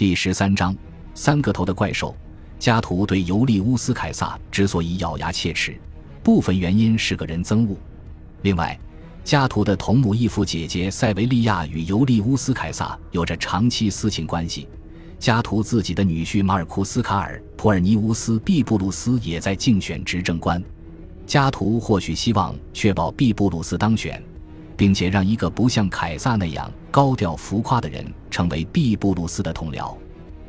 第十三章，三个头的怪兽。加图对尤利乌斯·凯撒之所以咬牙切齿，部分原因是个人憎恶。另外，加图的同母异父姐姐塞维利亚与尤利乌斯·凯撒有着长期私情关系。加图自己的女婿马尔库斯·卡尔·普尔尼乌斯·毕布鲁斯也在竞选执政官。加图或许希望确保毕布鲁斯当选，并且让一个不像凯撒那样高调浮夸的人成为毕布鲁斯的同僚。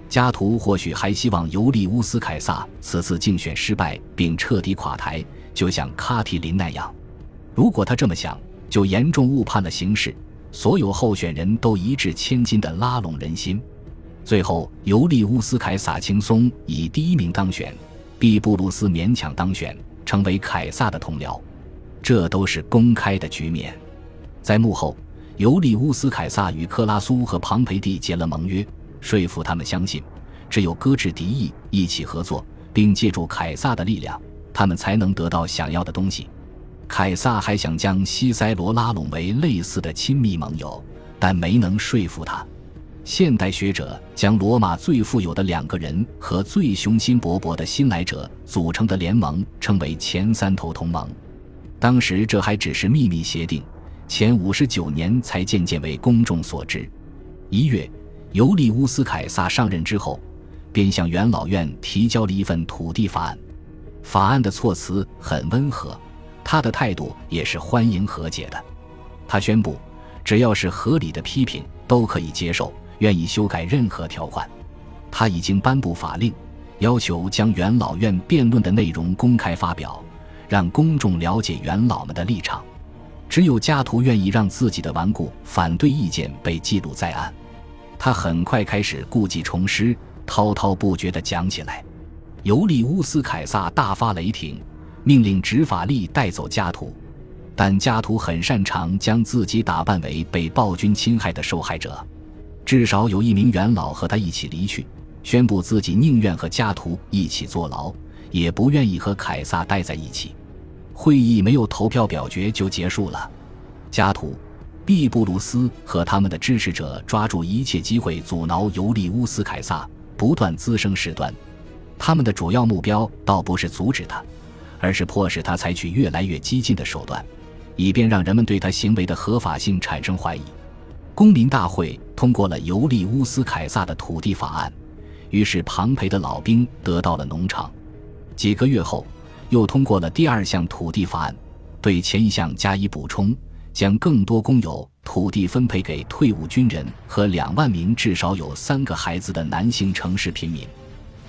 加图或许还希望尤利乌斯·凯撒此次竞选失败并彻底垮台，就像卡提林那样。如果他这么想，就严重误判了形势。所有候选人都一掷千金的拉拢人心。最后，尤利乌斯·凯撒轻松以第一名当选，毕布鲁斯勉强当选，成为凯撒的同僚。这都是公开的局面。在幕后，尤利乌斯·凯撒与克拉苏和庞培蒂结了盟约，说服他们相信，只有搁置敌意，一起合作，并借助凯撒的力量，他们才能得到想要的东西。凯撒还想将西塞罗拉拢为类似的亲密盟友，但没能说服他。现代学者将罗马最富有的两个人和最雄心勃勃的新来者组成的联盟称为前三头同盟。当时这还只是秘密协定，前五十九年才渐渐为公众所知。一月，尤利乌斯·凯撒上任之后，便向元老院提交了一份土地法案。法案的措辞很温和，他的态度也是欢迎和解的。他宣布，只要是合理的批评，都可以接受。愿意修改任何条款，他已经颁布法令，要求将元老院辩论的内容公开发表，让公众了解元老们的立场。只有加图愿意让自己的顽固反对意见被记录在案。他很快开始故技重施，滔滔不绝地讲起来。尤利乌斯·凯撒大发雷霆，命令执法力带走加图，但加图很擅长将自己打扮为被暴君侵害的受害者。至少有一名元老和他一起离去，宣布自己宁愿和加图一起坐牢，也不愿意和凯撒待在一起。会议没有投票表决就结束了。加图、毕布鲁斯和他们的支持者抓住一切机会阻挠尤利乌斯·凯撒，不断滋生事端。他们的主要目标倒不是阻止他，而是迫使他采取越来越激进的手段，以便让人们对他行为的合法性产生怀疑。公民大会通过了尤利乌斯·凯撒的土地法案，于是庞培的老兵得到了农场。几个月后，又通过了第二项土地法案，对前一项加以补充，将更多公有土地分配给退伍军人和两万名至少有三个孩子的男性城市平民。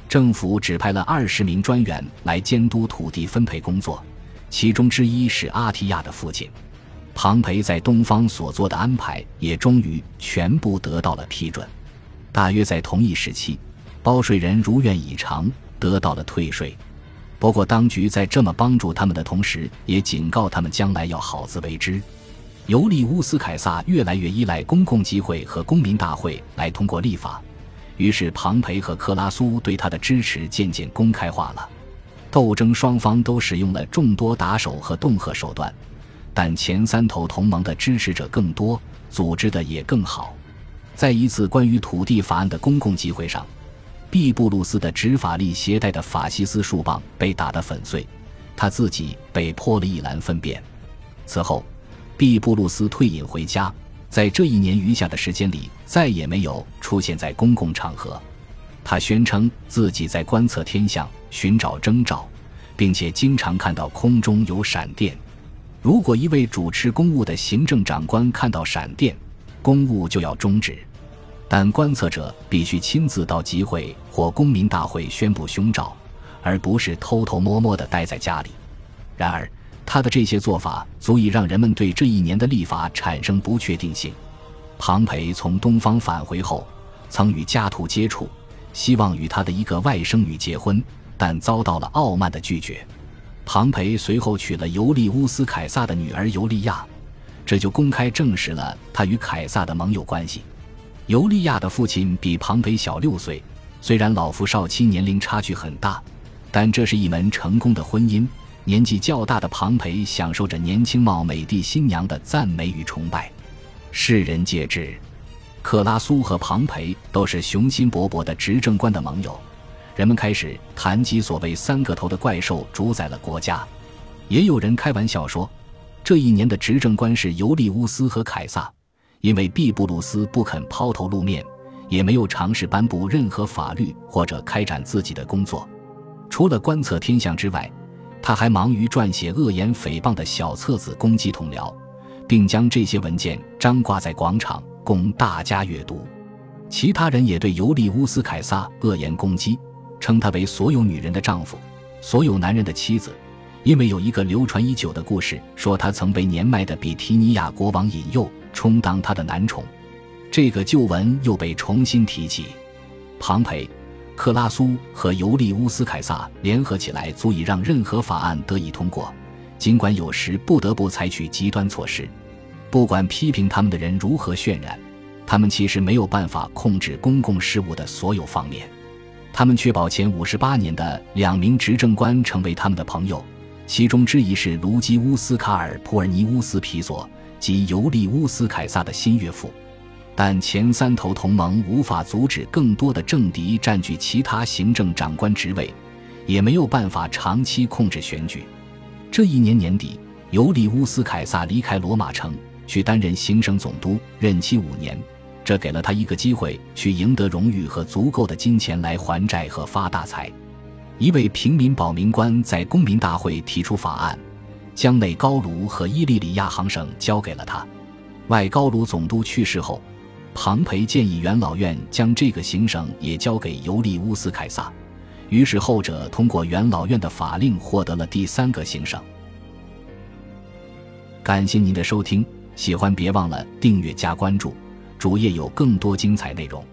政府指派了二十名专员来监督土地分配工作，其中之一是阿提亚的父亲。庞培在东方所做的安排也终于全部得到了批准。大约在同一时期，包税人如愿以偿得到了退税。不过，当局在这么帮助他们的同时，也警告他们将来要好自为之。尤利乌斯·凯撒越来越依赖公共集会和公民大会来通过立法，于是庞培和克拉苏对他的支持渐渐公开化了。斗争双方都使用了众多打手和恫吓手段。但前三头同盟的支持者更多，组织的也更好。在一次关于土地法案的公共集会上，毕布鲁斯的执法力携带的法西斯树棒被打得粉碎，他自己被泼了一篮粪便。此后，毕布鲁斯退隐回家，在这一年余下的时间里，再也没有出现在公共场合。他宣称自己在观测天象，寻找征兆，并且经常看到空中有闪电。如果一位主持公务的行政长官看到闪电，公务就要终止，但观测者必须亲自到集会或公民大会宣布凶兆，而不是偷偷摸摸地待在家里。然而，他的这些做法足以让人们对这一年的立法产生不确定性。庞培从东方返回后，曾与加图接触，希望与他的一个外甥女结婚，但遭到了傲慢的拒绝。庞培随后娶了尤利乌斯·凯撒的女儿尤利亚，这就公开证实了他与凯撒的盟友关系。尤利亚的父亲比庞培小六岁，虽然老夫少妻年龄差距很大，但这是一门成功的婚姻。年纪较大的庞培享受着年轻貌美的新娘的赞美与崇拜，世人皆知。克拉苏和庞培都是雄心勃勃的执政官的盟友，人们开始谈及所谓“三个头”的怪兽主宰了国家。也有人开玩笑说，这一年的执政官是尤利乌斯和凯撒，因为毕布鲁斯不肯抛头露面，也没有尝试颁布任何法律或者开展自己的工作。除了观测天象之外，他还忙于撰写恶言诽谤的小册子攻击同僚，并将这些文件张挂在广场供大家阅读。其他人也对尤利乌斯·凯撒恶言攻击，称他为所有女人的丈夫，所有男人的妻子，因为有一个流传已久的故事，说他曾被年迈的比提尼亚国王引诱充当他的男宠。这个旧闻又被重新提起。庞培。克拉苏和尤利乌斯·凯撒联合起来，足以让任何法案得以通过，尽管有时不得不采取极端措施。不管批评他们的人如何渲染，他们其实没有办法控制公共事务的所有方面。他们确保前五十八年的两名执政官成为他们的朋友，其中之一是卢基乌斯·卡尔普尔尼乌斯·皮索及尤利乌斯·凯撒的新岳父。但前三头同盟无法阻止更多的政敌占据其他行政长官职位，也没有办法长期控制选举。这一年年底，尤利乌斯·凯撒离开罗马城，去担任行省总督，任期五年。这给了他一个机会，去赢得荣誉和足够的金钱来还债和发大财。一位平民保民官在公民大会提出法案，将内高卢和伊利里亚行省交给了他。外高卢总督去世后。庞培建议元老院将这个行省也交给尤利乌斯·凯撒，于是后者通过元老院的法令获得了第三个行省。感谢您的收听，喜欢别忘了订阅加关注，主页有更多精彩内容。